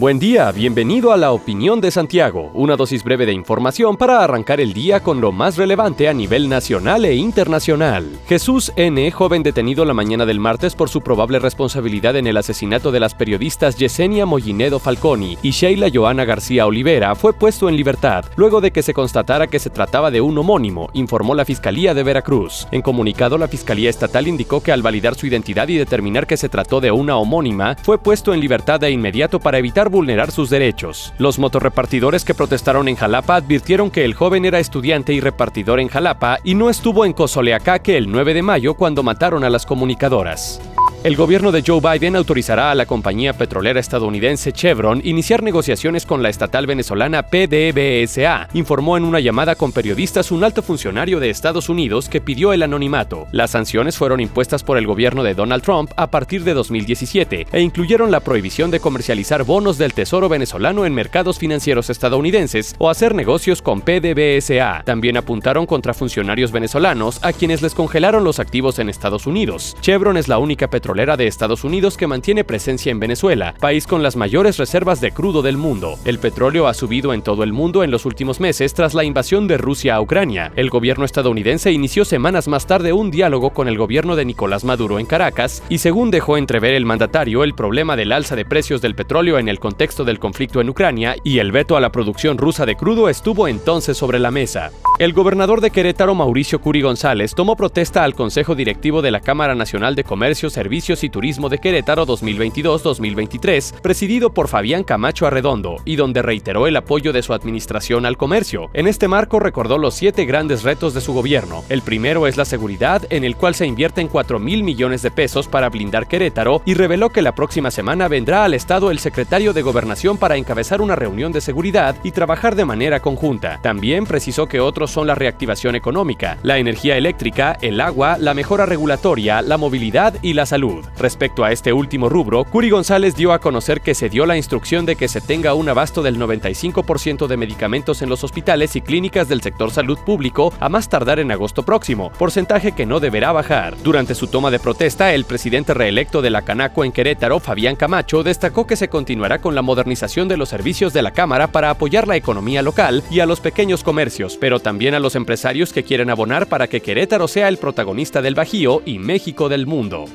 Buen día, bienvenido a la Opinión de Santiago, una dosis breve de información para arrancar el día con lo más relevante a nivel nacional e internacional. Jesús N., joven detenido la mañana del martes por su probable responsabilidad en el asesinato de las periodistas Yesenia Mollinedo Falconi y Sheila Joana García Olivera, fue puesto en libertad luego de que se constatara que se trataba de un homónimo, informó la Fiscalía de Veracruz. En comunicado, la Fiscalía Estatal indicó que al validar su identidad y determinar que se trató de una homónima, fue puesto en libertad de inmediato para evitar vulnerar sus derechos. Los motorrepartidores que protestaron en Jalapa advirtieron que el joven era estudiante y repartidor en Jalapa y no estuvo en Cozoleacaque el 9 de mayo cuando mataron a las comunicadoras. El gobierno de Joe Biden autorizará a la compañía petrolera estadounidense Chevron iniciar negociaciones con la estatal venezolana PDVSA, informó en una llamada con periodistas un alto funcionario de Estados Unidos que pidió el anonimato. Las sanciones fueron impuestas por el gobierno de Donald Trump a partir de 2017 e incluyeron la prohibición de comercializar bonos del Tesoro venezolano en mercados financieros estadounidenses o hacer negocios con PDVSA. También apuntaron contra funcionarios venezolanos a quienes les congelaron los activos en Estados Unidos. Chevron es la única petrolera de Estados Unidos que mantiene presencia en Venezuela, país con las mayores reservas de crudo del mundo. El petróleo ha subido en todo el mundo en los últimos meses tras la invasión de Rusia a Ucrania. El gobierno estadounidense inició semanas más tarde un diálogo con el gobierno de Nicolás Maduro en Caracas y según dejó entrever el mandatario el problema del alza de precios del petróleo en el contexto del conflicto en Ucrania y el veto a la producción rusa de crudo estuvo entonces sobre la mesa. El gobernador de Querétaro, Mauricio Curi González, tomó protesta al Consejo Directivo de la Cámara Nacional de Comercio, Servicios y Turismo de Querétaro 2022-2023, presidido por Fabián Camacho Arredondo, y donde reiteró el apoyo de su administración al comercio. En este marco recordó los siete grandes retos de su gobierno. El primero es la seguridad, en el cual se invierten 4 mil millones de pesos para blindar Querétaro, y reveló que la próxima semana vendrá al Estado el secretario de Gobernación para encabezar una reunión de seguridad y trabajar de manera conjunta. También precisó que otros son la reactivación económica, la energía eléctrica, el agua, la mejora regulatoria, la movilidad y la salud. Respecto a este último rubro, Curi González dio a conocer que se dio la instrucción de que se tenga un abasto del 95% de medicamentos en los hospitales y clínicas del sector salud público a más tardar en agosto próximo, porcentaje que no deberá bajar. Durante su toma de protesta, el presidente reelecto de la Canaco en Querétaro, Fabián Camacho, destacó que se continuará con la modernización de los servicios de la Cámara para apoyar la economía local y a los pequeños comercios, pero también a los empresarios que quieren abonar para que Querétaro sea el protagonista del Bajío y México del mundo.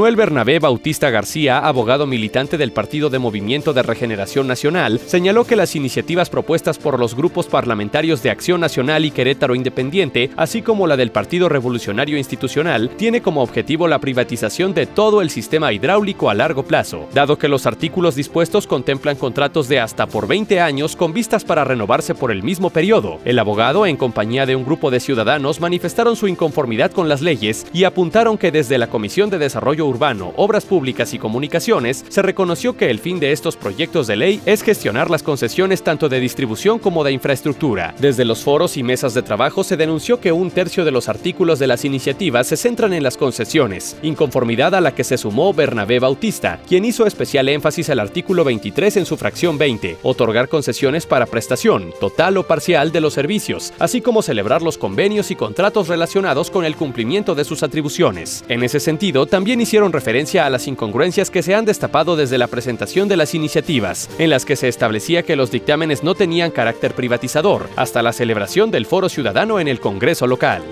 Bernabé Bautista García, abogado militante del Partido de Movimiento de Regeneración Nacional, señaló que las iniciativas propuestas por los grupos parlamentarios de Acción Nacional y Querétaro Independiente, así como la del Partido Revolucionario Institucional, tiene como objetivo la privatización de todo el sistema hidráulico a largo plazo, dado que los artículos dispuestos contemplan contratos de hasta por 20 años con vistas para renovarse por el mismo periodo. El abogado, en compañía de un grupo de ciudadanos, manifestaron su inconformidad con las leyes y apuntaron que desde la Comisión de Desarrollo Urbano, Obras Públicas y Comunicaciones, se reconoció que el fin de estos proyectos de ley es gestionar las concesiones tanto de distribución como de infraestructura. Desde los foros y mesas de trabajo se denunció que un tercio de los artículos de las iniciativas se centran en las concesiones, inconformidad a la que se sumó Bernabé Bautista, quien hizo especial énfasis al artículo 23 en su fracción 20, otorgar concesiones para prestación, total o parcial de los servicios, así como celebrar los convenios y contratos relacionados con el cumplimiento de sus atribuciones. En ese sentido, también hicieron referencia a las incongruencias que se han destapado desde la presentación de las iniciativas, en las que se establecía que los dictámenes no tenían carácter privatizador, hasta la celebración del foro ciudadano en el Congreso local.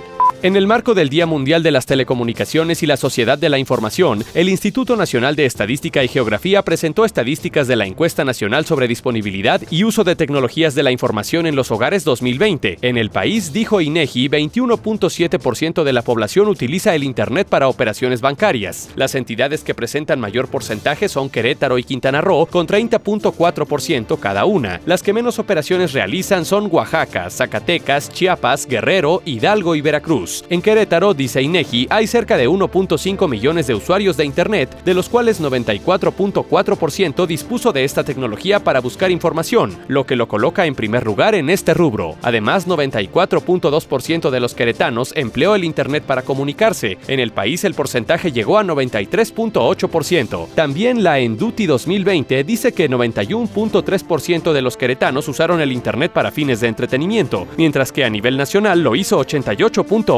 En el marco del Día Mundial de las Telecomunicaciones y la Sociedad de la Información, el Instituto Nacional de Estadística y Geografía presentó estadísticas de la Encuesta Nacional sobre Disponibilidad y Uso de Tecnologías de la Información en los Hogares 2020. En el país, dijo INEGI, 21.7% de la población utiliza el Internet para operaciones bancarias. Las entidades que presentan mayor porcentaje son Querétaro y Quintana Roo, con 30.4% cada una. Las que menos operaciones realizan son Oaxaca, Zacatecas, Chiapas, Guerrero, Hidalgo y Veracruz. En Querétaro, dice INEGI, hay cerca de 1.5 millones de usuarios de Internet, de los cuales 94.4% dispuso de esta tecnología para buscar información, lo que lo coloca en primer lugar en este rubro. Además, 94.2% de los queretanos empleó el Internet para comunicarse. En el país el porcentaje llegó a 93.8%. También la Enduti 2020 dice que 91.3% de los queretanos usaron el Internet para fines de entretenimiento, mientras que a nivel nacional lo hizo 88.8%.